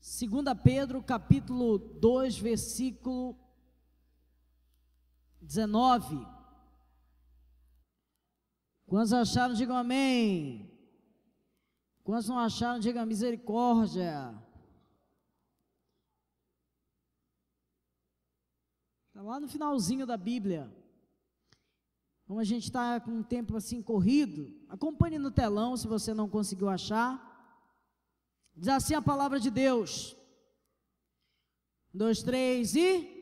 2 Pedro capítulo 2, versículo 19. Quantos acharam, digam amém. Quantos não acharam, digam misericórdia. Está lá no finalzinho da Bíblia. Como a gente está com um tempo assim corrido, acompanhe no telão se você não conseguiu achar. Diz assim a palavra de Deus. Um, dois, três e.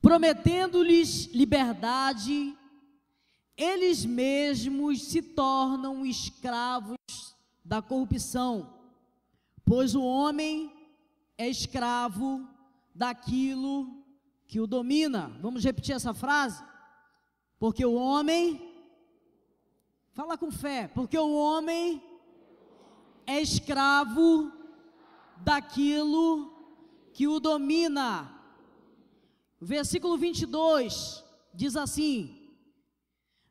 Prometendo-lhes liberdade, eles mesmos se tornam escravos da corrupção, pois o homem é escravo daquilo que o domina. Vamos repetir essa frase? Porque o homem, fala com fé, porque o homem é escravo daquilo que o domina. Versículo 22 diz assim: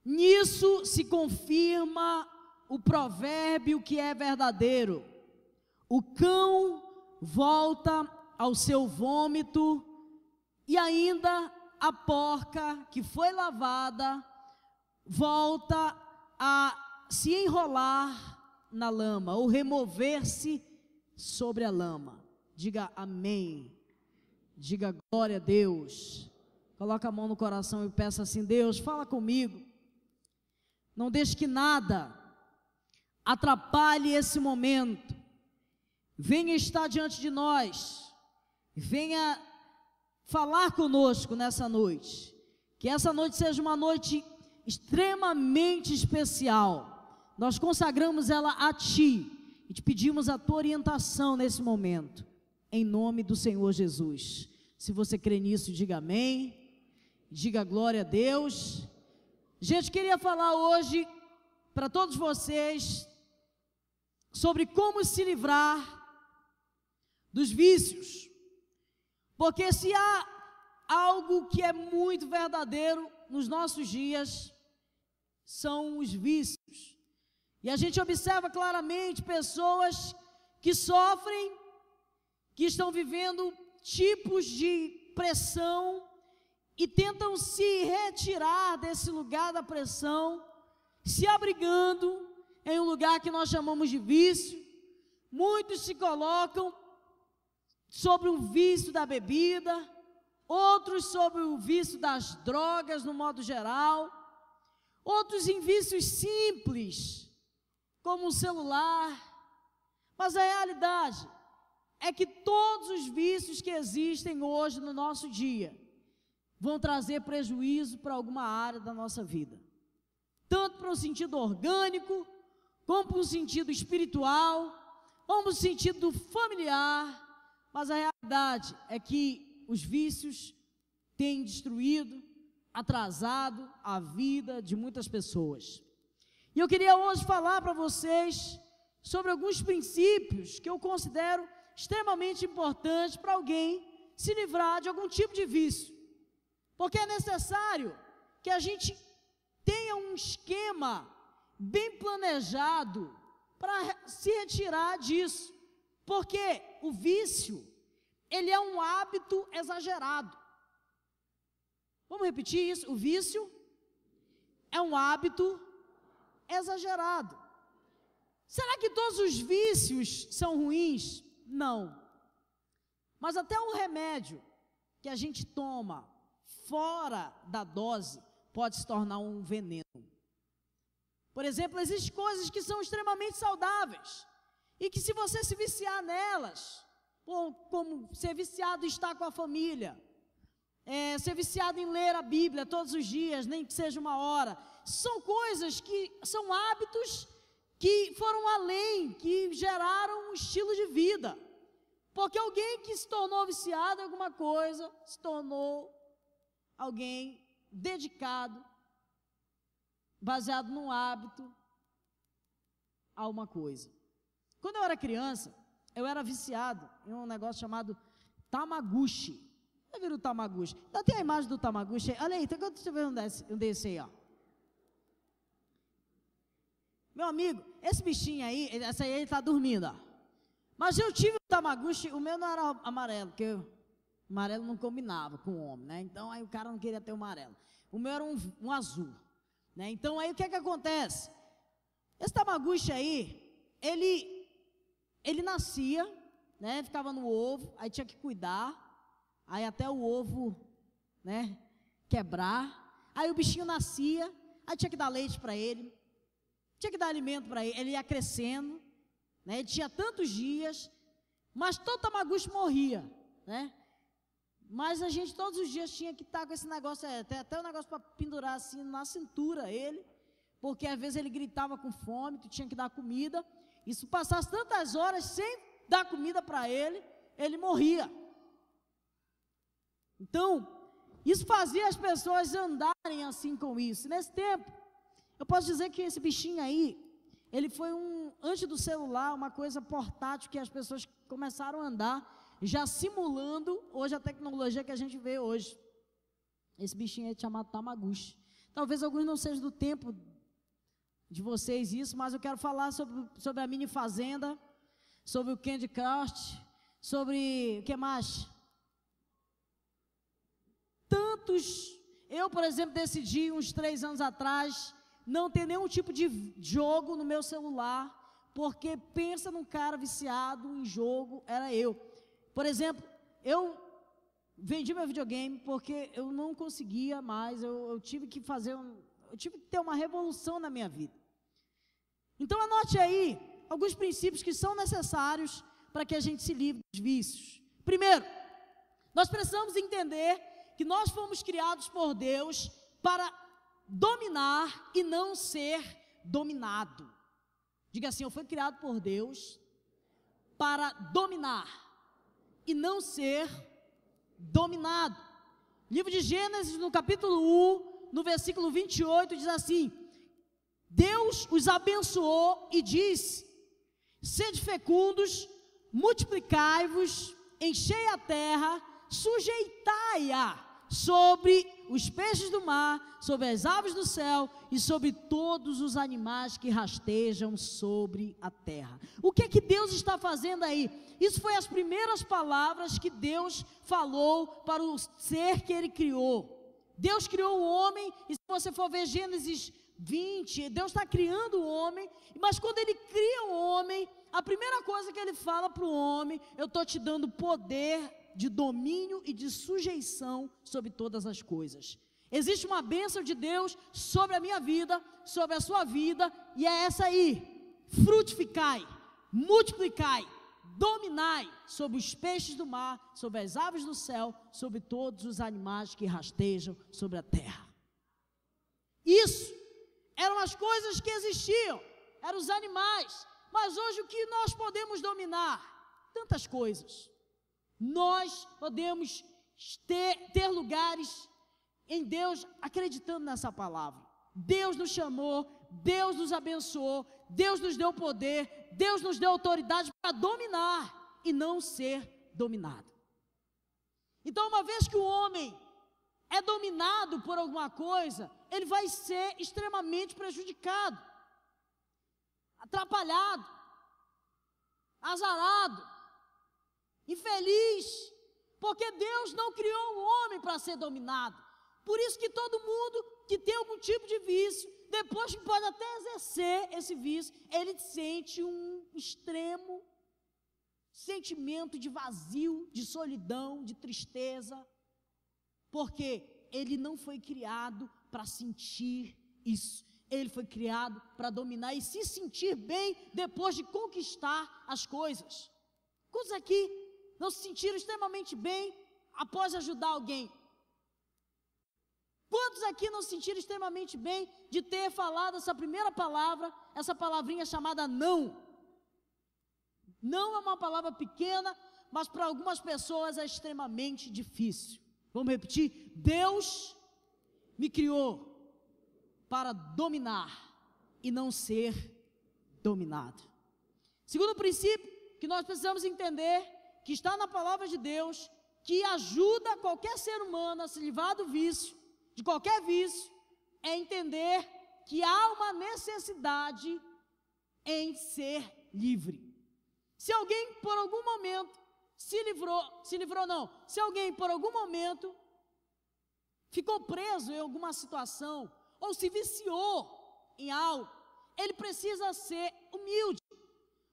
Nisso se confirma o provérbio que é verdadeiro: o cão volta ao seu vômito, e ainda a porca que foi lavada volta a se enrolar na lama, ou remover-se sobre a lama. Diga amém. Diga glória a Deus. Coloca a mão no coração e peça assim: Deus, fala comigo. Não deixe que nada atrapalhe esse momento. Venha estar diante de nós. Venha falar conosco nessa noite. Que essa noite seja uma noite extremamente especial nós consagramos ela a Ti e te pedimos a Tua orientação nesse momento, em nome do Senhor Jesus. Se você crê nisso, diga amém, diga glória a Deus. Gente, queria falar hoje para todos vocês sobre como se livrar dos vícios, porque se há algo que é muito verdadeiro nos nossos dias, são os vícios. E a gente observa claramente pessoas que sofrem, que estão vivendo tipos de pressão e tentam se retirar desse lugar da pressão, se abrigando em um lugar que nós chamamos de vício. Muitos se colocam sobre o vício da bebida, outros sobre o vício das drogas no modo geral, outros em vícios simples como um celular. Mas a realidade é que todos os vícios que existem hoje no nosso dia vão trazer prejuízo para alguma área da nossa vida, tanto para o sentido orgânico, como para o sentido espiritual, como para o sentido familiar. Mas a realidade é que os vícios têm destruído, atrasado a vida de muitas pessoas. E eu queria hoje falar para vocês sobre alguns princípios que eu considero extremamente importantes para alguém se livrar de algum tipo de vício. Porque é necessário que a gente tenha um esquema bem planejado para se retirar disso. Porque o vício, ele é um hábito exagerado. Vamos repetir isso? O vício é um hábito exagerado exagerado. Será que todos os vícios são ruins? Não. Mas até o remédio que a gente toma fora da dose pode se tornar um veneno. Por exemplo, existem coisas que são extremamente saudáveis e que se você se viciar nelas, como ser viciado em estar com a família, é, ser viciado em ler a Bíblia todos os dias, nem que seja uma hora, são coisas que são hábitos que foram além, que geraram um estilo de vida. Porque alguém que se tornou viciado em alguma coisa, se tornou alguém dedicado, baseado num hábito a uma coisa. Quando eu era criança, eu era viciado em um negócio chamado Tamaguchi. Já viram o Tamaguchi? Ainda tem a imagem do Tamaguchi. Olha aí, deixa eu ver um desse, um desse aí, ó. Meu amigo, esse bichinho aí, essa aí ele está dormindo, ó. Mas eu tive um Tamaguchi, o meu não era amarelo, porque o amarelo não combinava com o homem, né? Então aí o cara não queria ter o amarelo. O meu era um, um azul, né? Então aí o que é que acontece? Esse Tamaguchi aí, ele, ele nascia, né? Ficava no ovo, aí tinha que cuidar, aí até o ovo, né? Quebrar. Aí o bichinho nascia, aí tinha que dar leite para ele, tinha que dar alimento para ele, ele ia crescendo, né? Ele tinha tantos dias, mas todo Tamaguchi morria, né? Mas a gente todos os dias tinha que estar com esse negócio, até, até um negócio para pendurar assim na cintura ele, porque às vezes ele gritava com fome, tu tinha que dar comida. E se passasse tantas horas sem dar comida para ele, ele morria. Então, isso fazia as pessoas andarem assim com isso. Nesse tempo, eu posso dizer que esse bichinho aí, ele foi um, antes do celular, uma coisa portátil que as pessoas começaram a andar, já simulando hoje a tecnologia que a gente vê hoje. Esse bichinho é chamado Tamaguchi. Talvez alguns não sejam do tempo de vocês isso, mas eu quero falar sobre, sobre a mini fazenda, sobre o Candy Crush, sobre o que mais? Tantos. Eu, por exemplo, decidi uns três anos atrás não ter nenhum tipo de jogo no meu celular, porque pensa num cara viciado em jogo, era eu. Por exemplo, eu vendi meu videogame porque eu não conseguia mais, eu, eu tive que fazer, um, eu tive que ter uma revolução na minha vida. Então anote aí alguns princípios que são necessários para que a gente se livre dos vícios. Primeiro, nós precisamos entender que nós fomos criados por Deus para dominar e não ser dominado. Diga assim: eu fui criado por Deus para dominar e não ser dominado. Livro de Gênesis, no capítulo 1, no versículo 28, diz assim: Deus os abençoou e disse: Sede fecundos, multiplicai-vos, enchei a terra, sujeitai-a sobre os peixes do mar, sobre as aves do céu e sobre todos os animais que rastejam sobre a terra. O que é que Deus está fazendo aí? Isso foi as primeiras palavras que Deus falou para o ser que ele criou. Deus criou o homem, e se você for ver Gênesis 20, Deus está criando o homem, mas quando ele cria o homem, a primeira coisa que ele fala para o homem, eu estou te dando poder de domínio e de sujeição sobre todas as coisas. Existe uma bênção de Deus sobre a minha vida, sobre a sua vida, e é essa aí: frutificai, multiplicai, dominai sobre os peixes do mar, sobre as aves do céu, sobre todos os animais que rastejam sobre a terra. Isso eram as coisas que existiam, eram os animais, mas hoje o que nós podemos dominar? Tantas coisas. Nós podemos ter, ter lugares em Deus acreditando nessa palavra. Deus nos chamou, Deus nos abençoou, Deus nos deu poder, Deus nos deu autoridade para dominar e não ser dominado. Então, uma vez que o homem é dominado por alguma coisa, ele vai ser extremamente prejudicado, atrapalhado, azarado infeliz, porque Deus não criou o homem para ser dominado. Por isso que todo mundo que tem algum tipo de vício, depois que pode até exercer esse vício, ele sente um extremo sentimento de vazio, de solidão, de tristeza, porque ele não foi criado para sentir isso. Ele foi criado para dominar e se sentir bem depois de conquistar as coisas. Quantos aqui não se sentiram extremamente bem após ajudar alguém? Quantos aqui não se sentiram extremamente bem de ter falado essa primeira palavra, essa palavrinha chamada não? Não é uma palavra pequena, mas para algumas pessoas é extremamente difícil. Vamos repetir? Deus me criou para dominar e não ser dominado. Segundo princípio que nós precisamos entender que está na palavra de Deus, que ajuda qualquer ser humano a se livrar do vício, de qualquer vício, é entender que há uma necessidade em ser livre. Se alguém por algum momento se livrou, se livrou não, se alguém por algum momento ficou preso em alguma situação ou se viciou em algo, ele precisa ser humilde,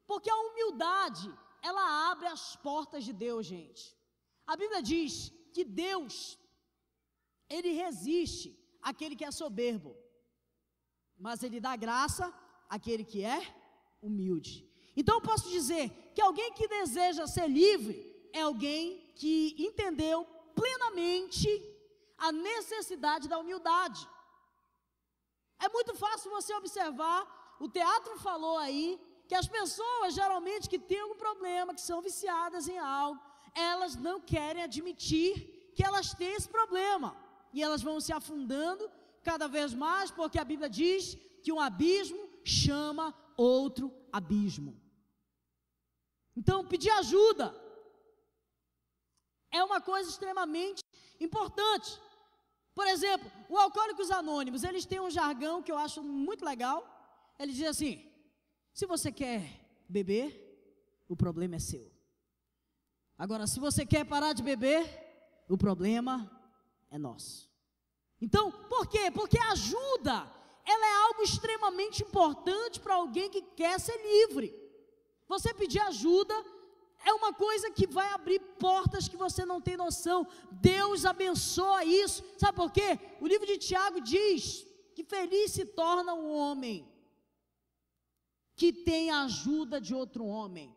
porque a humildade, ela abre as portas de Deus, gente. A Bíblia diz que Deus, ele resiste àquele que é soberbo, mas ele dá graça àquele que é humilde. Então eu posso dizer que alguém que deseja ser livre é alguém que entendeu plenamente a necessidade da humildade. É muito fácil você observar, o teatro falou aí, que as pessoas geralmente que têm algum problema, que são viciadas em algo, elas não querem admitir que elas têm esse problema. E elas vão se afundando cada vez mais, porque a Bíblia diz que um abismo chama outro abismo. Então, pedir ajuda é uma coisa extremamente importante. Por exemplo, o Alcoólicos Anônimos, eles têm um jargão que eu acho muito legal. Ele diz assim: se você quer beber, o problema é seu. Agora, se você quer parar de beber, o problema é nosso. Então, por quê? Porque ajuda, ela é algo extremamente importante para alguém que quer ser livre. Você pedir ajuda é uma coisa que vai abrir portas que você não tem noção. Deus abençoa isso. Sabe por quê? O livro de Tiago diz que feliz se torna um homem que tem a ajuda de outro homem.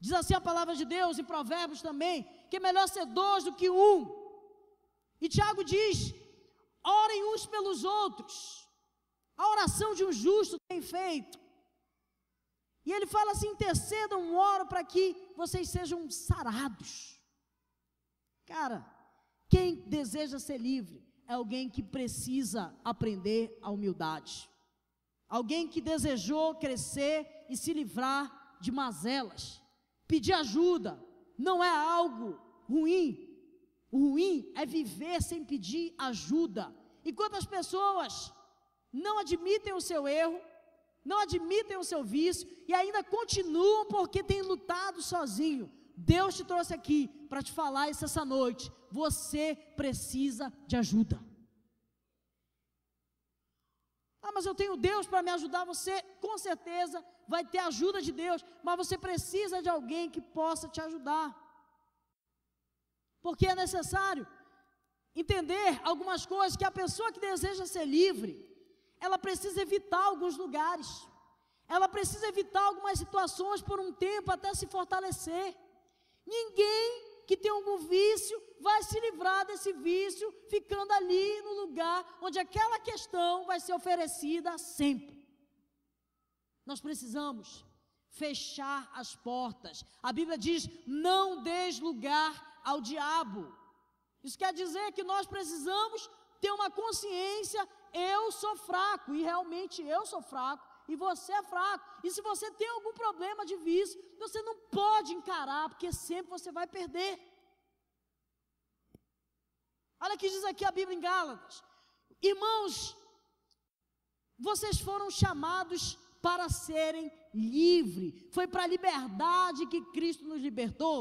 Diz assim a palavra de Deus em Provérbios também, que é melhor ser dois do que um. E Tiago diz: orem uns pelos outros. A oração de um justo tem feito. E ele fala assim: intercedam, oro para que vocês sejam sarados. Cara, quem deseja ser livre é alguém que precisa aprender a humildade. Alguém que desejou crescer e se livrar de mazelas. Pedir ajuda não é algo ruim. O ruim é viver sem pedir ajuda. Enquanto as pessoas não admitem o seu erro, não admitem o seu vício e ainda continuam porque têm lutado sozinho. Deus te trouxe aqui para te falar isso essa noite. Você precisa de ajuda. Ah, mas eu tenho Deus para me ajudar. Você, com certeza, vai ter ajuda de Deus, mas você precisa de alguém que possa te ajudar. Porque é necessário entender algumas coisas que a pessoa que deseja ser livre, ela precisa evitar alguns lugares, ela precisa evitar algumas situações por um tempo até se fortalecer. Ninguém que tem algum vício vai se livrar desse vício ficando ali no lugar onde aquela questão vai ser oferecida sempre. Nós precisamos fechar as portas. A Bíblia diz: não des lugar ao diabo. Isso quer dizer que nós precisamos ter uma consciência eu sou fraco, e realmente eu sou fraco, e você é fraco. E se você tem algum problema de vício, você não pode encarar, porque sempre você vai perder. Olha que diz aqui a Bíblia em Gálatas: Irmãos, vocês foram chamados para serem livres. Foi para a liberdade que Cristo nos libertou.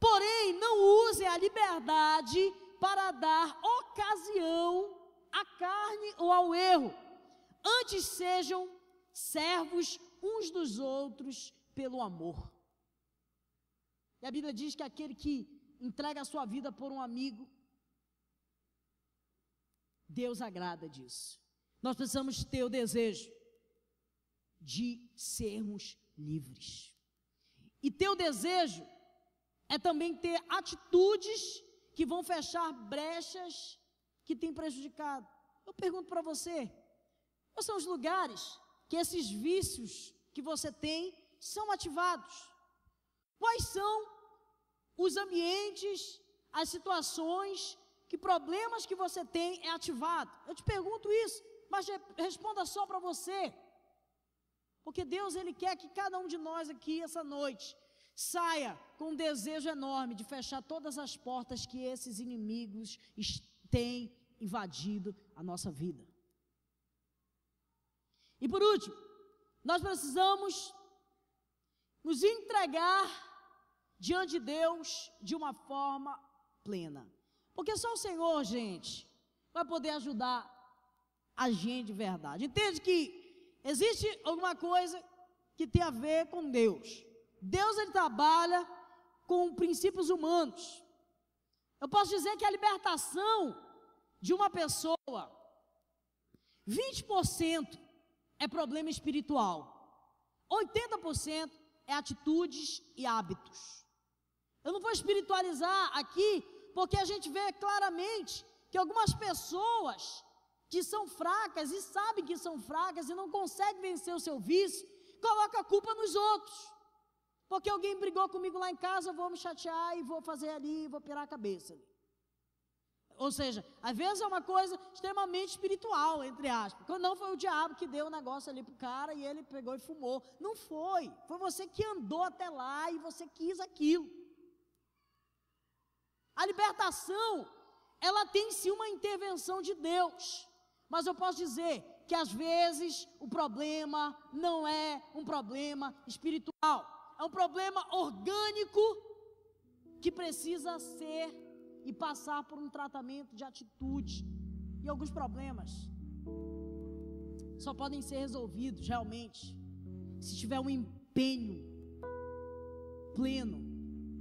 Porém, não use a liberdade para dar ocasião à carne ou ao erro. Antes sejam servos uns dos outros pelo amor. E a Bíblia diz que aquele que entrega a sua vida por um amigo, Deus agrada disso. Nós precisamos ter o desejo de sermos livres. E ter o desejo é também ter atitudes que vão fechar brechas que tem prejudicado. Eu pergunto para você: quais são os lugares que esses vícios que você tem são ativados? Quais são os ambientes, as situações, que problemas que você tem é ativado? Eu te pergunto isso, mas responda só para você. Porque Deus ele quer que cada um de nós aqui essa noite saia com um desejo enorme de fechar todas as portas que esses inimigos têm invadido a nossa vida. E por último, nós precisamos nos entregar diante de Deus de uma forma plena. Porque só o Senhor, gente, vai poder ajudar a gente de verdade. Entende que existe alguma coisa que tem a ver com Deus. Deus ele trabalha com princípios humanos. Eu posso dizer que a libertação de uma pessoa, 20% é problema espiritual. 80% é atitudes e hábitos. Eu não vou espiritualizar aqui, porque a gente vê claramente que algumas pessoas que são fracas e sabem que são fracas e não conseguem vencer o seu vício, colocam a culpa nos outros. Porque alguém brigou comigo lá em casa, eu vou me chatear e vou fazer ali, vou pirar a cabeça. Ou seja, às vezes é uma coisa extremamente espiritual, entre aspas. Quando não foi o diabo que deu o negócio ali pro cara e ele pegou e fumou. Não foi. Foi você que andou até lá e você quis aquilo. A libertação, ela tem em si uma intervenção de Deus. Mas eu posso dizer que às vezes o problema não é um problema espiritual. É um problema orgânico que precisa ser e passar por um tratamento de atitude. E alguns problemas só podem ser resolvidos realmente se tiver um empenho pleno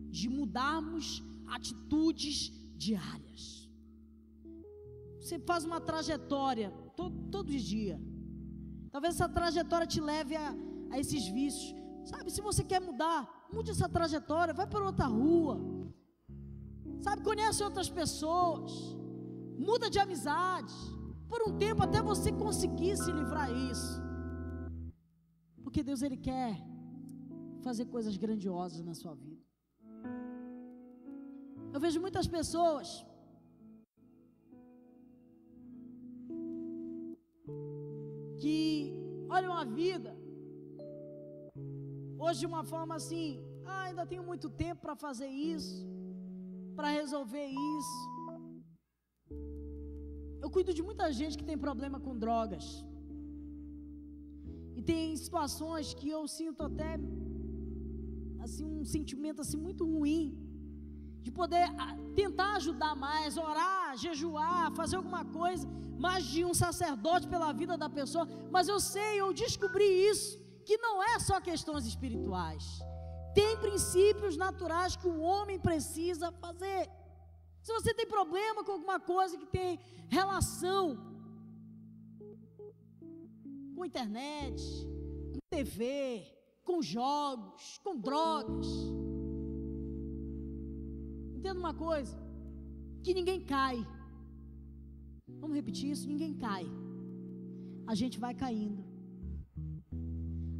de mudarmos atitudes diárias. Você faz uma trajetória todo, todos os dias. Talvez essa trajetória te leve a, a esses vícios. Sabe, se você quer mudar, mude essa trajetória, vai para outra rua Sabe, conhece outras pessoas. Muda de amizade. Por um tempo até você conseguir se livrar isso. Porque Deus ele quer fazer coisas grandiosas na sua vida. Eu vejo muitas pessoas que olham a vida hoje de uma forma assim, ah, ainda tenho muito tempo para fazer isso para resolver isso. Eu cuido de muita gente que tem problema com drogas. E tem situações que eu sinto até assim um sentimento assim muito ruim de poder ah, tentar ajudar mais, orar, jejuar, fazer alguma coisa, mais de um sacerdote pela vida da pessoa, mas eu sei, eu descobri isso, que não é só questões espirituais. Tem princípios naturais que o homem precisa fazer. Se você tem problema com alguma coisa que tem relação com internet, com TV, com jogos, com drogas, entenda uma coisa: que ninguém cai. Vamos repetir isso? Ninguém cai. A gente vai caindo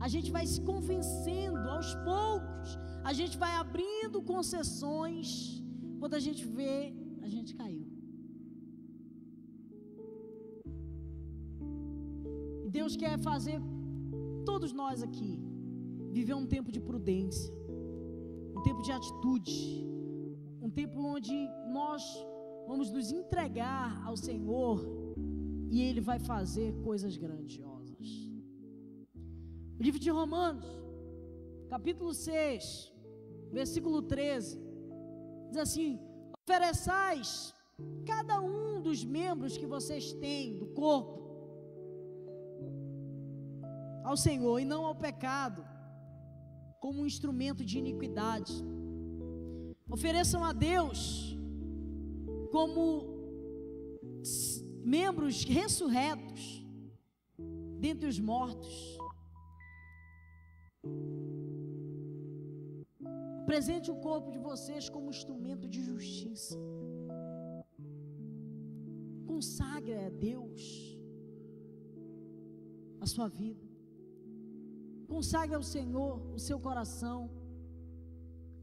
a gente vai se convencendo aos poucos, a gente vai abrindo concessões. Quando a gente vê, a gente caiu. E Deus quer fazer todos nós aqui viver um tempo de prudência, um tempo de atitude, um tempo onde nós vamos nos entregar ao Senhor e Ele vai fazer coisas grandiosas. Livro de Romanos, capítulo 6, versículo 13, diz assim: ofereçais cada um dos membros que vocês têm do corpo ao Senhor e não ao pecado, como um instrumento de iniquidade. Ofereçam a Deus como membros ressurretos dentre os mortos Presente o corpo de vocês como instrumento de justiça. Consagre a Deus a sua vida. Consagre ao Senhor o seu coração.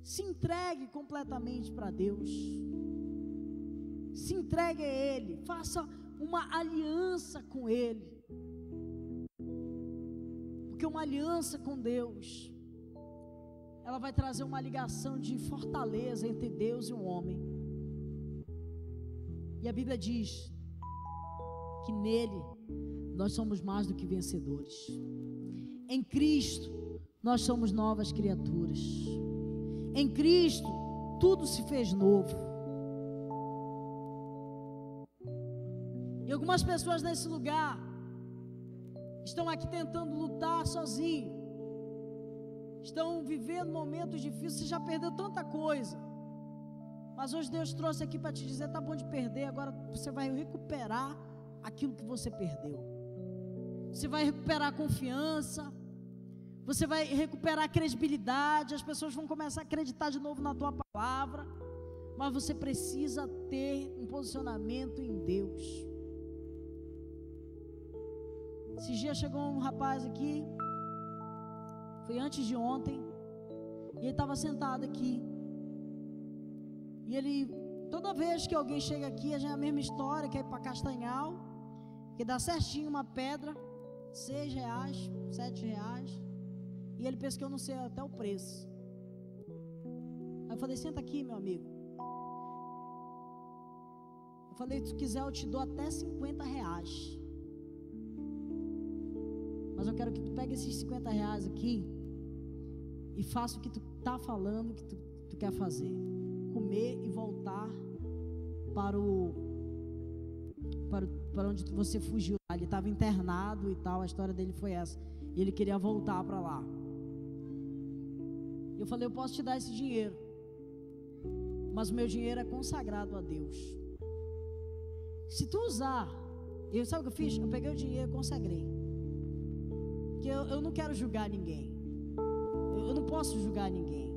Se entregue completamente para Deus. Se entregue a Ele. Faça uma aliança com Ele. Porque uma aliança com Deus ela vai trazer uma ligação de fortaleza entre Deus e o homem. E a Bíblia diz que nele nós somos mais do que vencedores. Em Cristo nós somos novas criaturas. Em Cristo, tudo se fez novo. E algumas pessoas nesse lugar estão aqui tentando lutar sozinho. Estão vivendo momentos difíceis, você já perdeu tanta coisa. Mas hoje Deus trouxe aqui para te dizer: tá bom de perder, agora você vai recuperar aquilo que você perdeu. Você vai recuperar a confiança, você vai recuperar a credibilidade, as pessoas vão começar a acreditar de novo na tua palavra. Mas você precisa ter um posicionamento em Deus. Esses dias chegou um rapaz aqui, foi antes de ontem, e ele estava sentado aqui. E ele, toda vez que alguém chega aqui, é a mesma história, quer ir para Castanhal, que dá certinho uma pedra, seis reais, sete reais. E ele pensa que eu não sei até o preço. Aí eu falei, senta aqui, meu amigo. Eu falei, se tu quiser, eu te dou até 50 reais. Mas eu quero que tu pegue esses 50 reais aqui e faça o que tu está falando que tu, tu quer fazer comer e voltar para o para, para onde você fugiu. Ele estava internado e tal, a história dele foi essa. E ele queria voltar para lá. Eu falei, eu posso te dar esse dinheiro. Mas o meu dinheiro é consagrado a Deus. Se tu usar, eu sabe o que eu fiz? Eu peguei o dinheiro e consagrei. Porque eu, eu não quero julgar ninguém. Não posso julgar ninguém.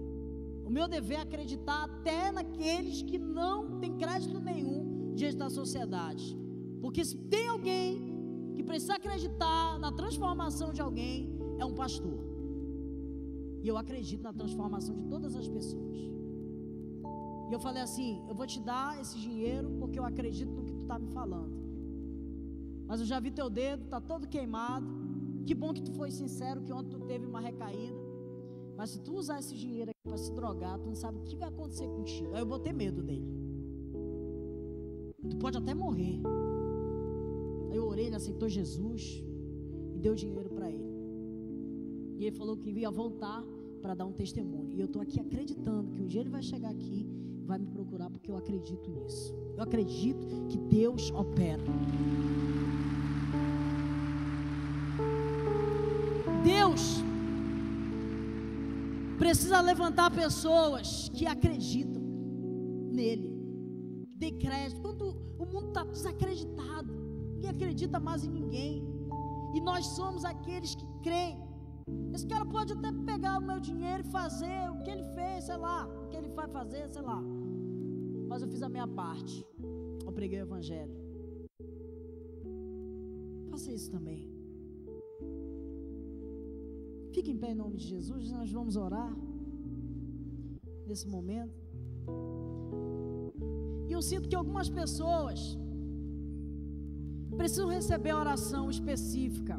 O meu dever é acreditar até naqueles que não têm crédito nenhum diante da sociedade. Porque se tem alguém que precisa acreditar na transformação de alguém, é um pastor. E eu acredito na transformação de todas as pessoas. E eu falei assim: eu vou te dar esse dinheiro porque eu acredito no que tu está me falando. Mas eu já vi teu dedo, está todo queimado. Que bom que tu foi sincero, que ontem tu teve uma recaída. Mas se tu usar esse dinheiro aqui para se drogar, tu não sabe o que vai acontecer contigo. Aí eu botei medo dele. Tu pode até morrer. Aí eu orei, ele aceitou Jesus e deu dinheiro para ele. E ele falou que ia voltar para dar um testemunho. E eu estou aqui acreditando que um dia ele vai chegar aqui e vai me procurar porque eu acredito nisso. Eu acredito que Deus opera. Deus precisa levantar pessoas que acreditam nele, dê crédito. Quando o mundo está desacreditado, ninguém acredita mais em ninguém, e nós somos aqueles que creem. Esse cara pode até pegar o meu dinheiro e fazer o que ele fez, sei lá, o que ele vai fazer, sei lá. Mas eu fiz a minha parte. Eu preguei o evangelho. Faça isso também. Fique em pé em nome de Jesus, nós vamos orar nesse momento. E eu sinto que algumas pessoas precisam receber oração específica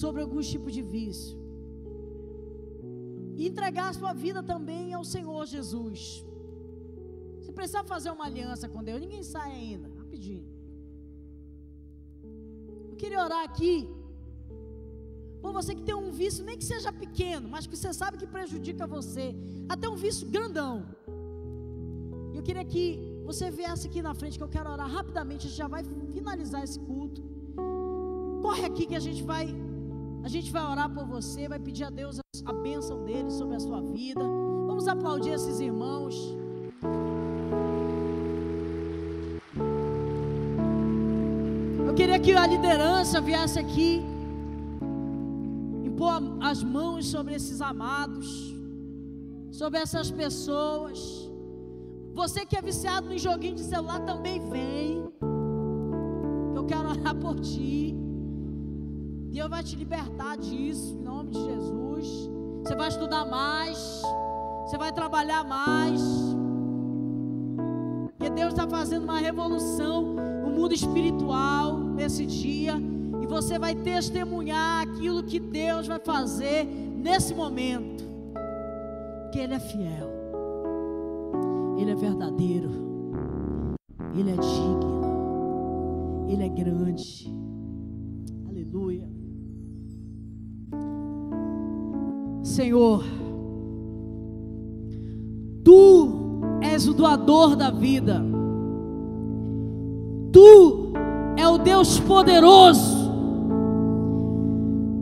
sobre alguns tipos de vício. E entregar a sua vida também ao Senhor Jesus. Você precisa fazer uma aliança com Deus, ninguém sai ainda, rapidinho. Eu queria orar aqui por você que tem um vício, nem que seja pequeno, mas que você sabe que prejudica você, até um vício grandão. Eu queria que você viesse aqui na frente, que eu quero orar rapidamente, a gente já vai finalizar esse culto. Corre aqui que a gente vai, a gente vai orar por você, vai pedir a Deus a bênção dele sobre a sua vida. Vamos aplaudir esses irmãos. Eu queria que a liderança viesse aqui pôr as mãos sobre esses amados, sobre essas pessoas. Você que é viciado no joguinho de celular também vem. Eu quero orar por ti. Deus vai te libertar disso, em nome de Jesus. Você vai estudar mais. Você vai trabalhar mais. Porque Deus está fazendo uma revolução no mundo espiritual nesse dia você vai testemunhar aquilo que Deus vai fazer nesse momento. Que Ele é fiel, Ele é verdadeiro, Ele é digno, Ele é grande. Aleluia. Senhor, Tu és o doador da vida, Tu é o Deus poderoso.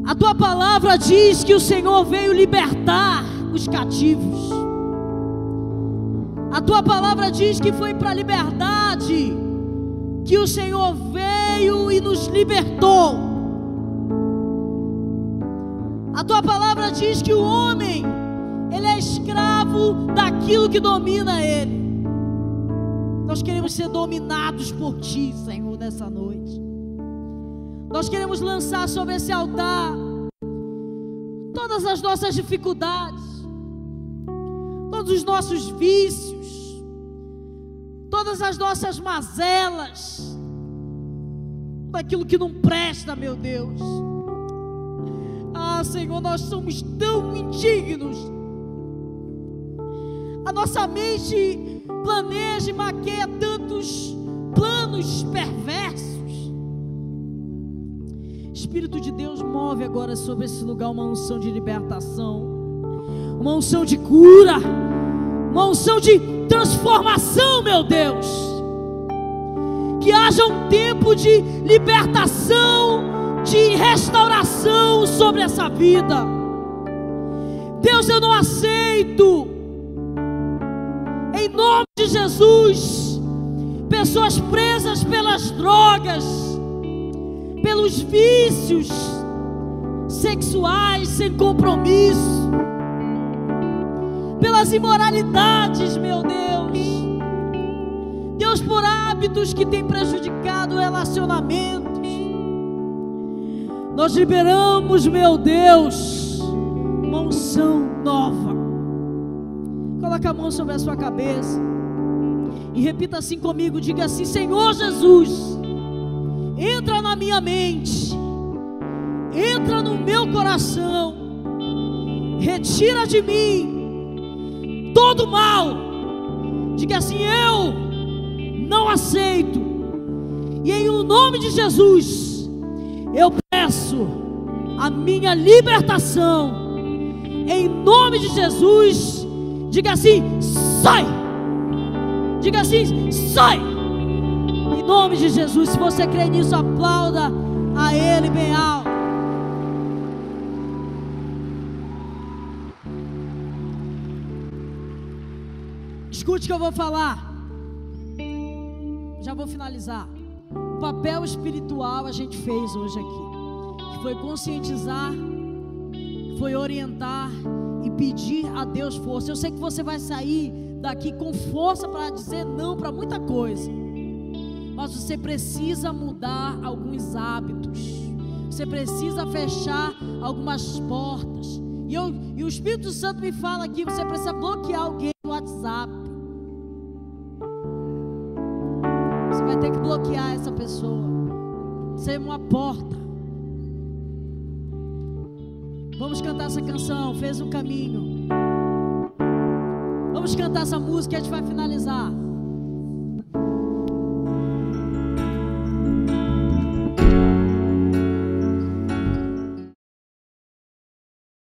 A tua palavra diz que o Senhor veio libertar os cativos. A tua palavra diz que foi para a liberdade que o Senhor veio e nos libertou. A tua palavra diz que o homem, ele é escravo daquilo que domina ele. Nós queremos ser dominados por ti, Senhor, nessa noite. Nós queremos lançar sobre esse altar todas as nossas dificuldades, todos os nossos vícios, todas as nossas mazelas, daquilo que não presta, meu Deus. Ah, Senhor, nós somos tão indignos. A nossa mente planeja e maqueia tantos planos perversos. Espírito de Deus move agora sobre esse lugar uma unção de libertação, uma unção de cura, uma unção de transformação, meu Deus. Que haja um tempo de libertação de restauração sobre essa vida. Deus, eu não aceito, em nome de Jesus, pessoas presas pelas drogas, pelos vícios sexuais sem compromisso, pelas imoralidades, meu Deus. Deus, por hábitos que têm prejudicado o relacionamento nós liberamos, meu Deus, uma unção nova. Coloque a mão sobre a sua cabeça e repita assim comigo: diga assim, Senhor Jesus, entra na minha mente, entra no meu coração, retira de mim todo mal. Diga assim: eu não aceito. E em o nome de Jesus, eu peço a minha libertação. Em nome de Jesus, diga assim: sai. Diga assim: sai. Em nome de Jesus, se você crê nisso, aplauda a Ele bem alto. Escute o que eu vou falar. Já vou finalizar. O papel espiritual a gente fez hoje aqui, que foi conscientizar, foi orientar e pedir a Deus força. Eu sei que você vai sair daqui com força para dizer não para muita coisa, mas você precisa mudar alguns hábitos, você precisa fechar algumas portas. E, eu, e o Espírito Santo me fala aqui: você precisa bloquear alguém no WhatsApp. Você vai ter que bloquear essa pessoa. Ser uma porta. Vamos cantar essa canção. Fez um caminho. Vamos cantar essa música e a gente vai finalizar.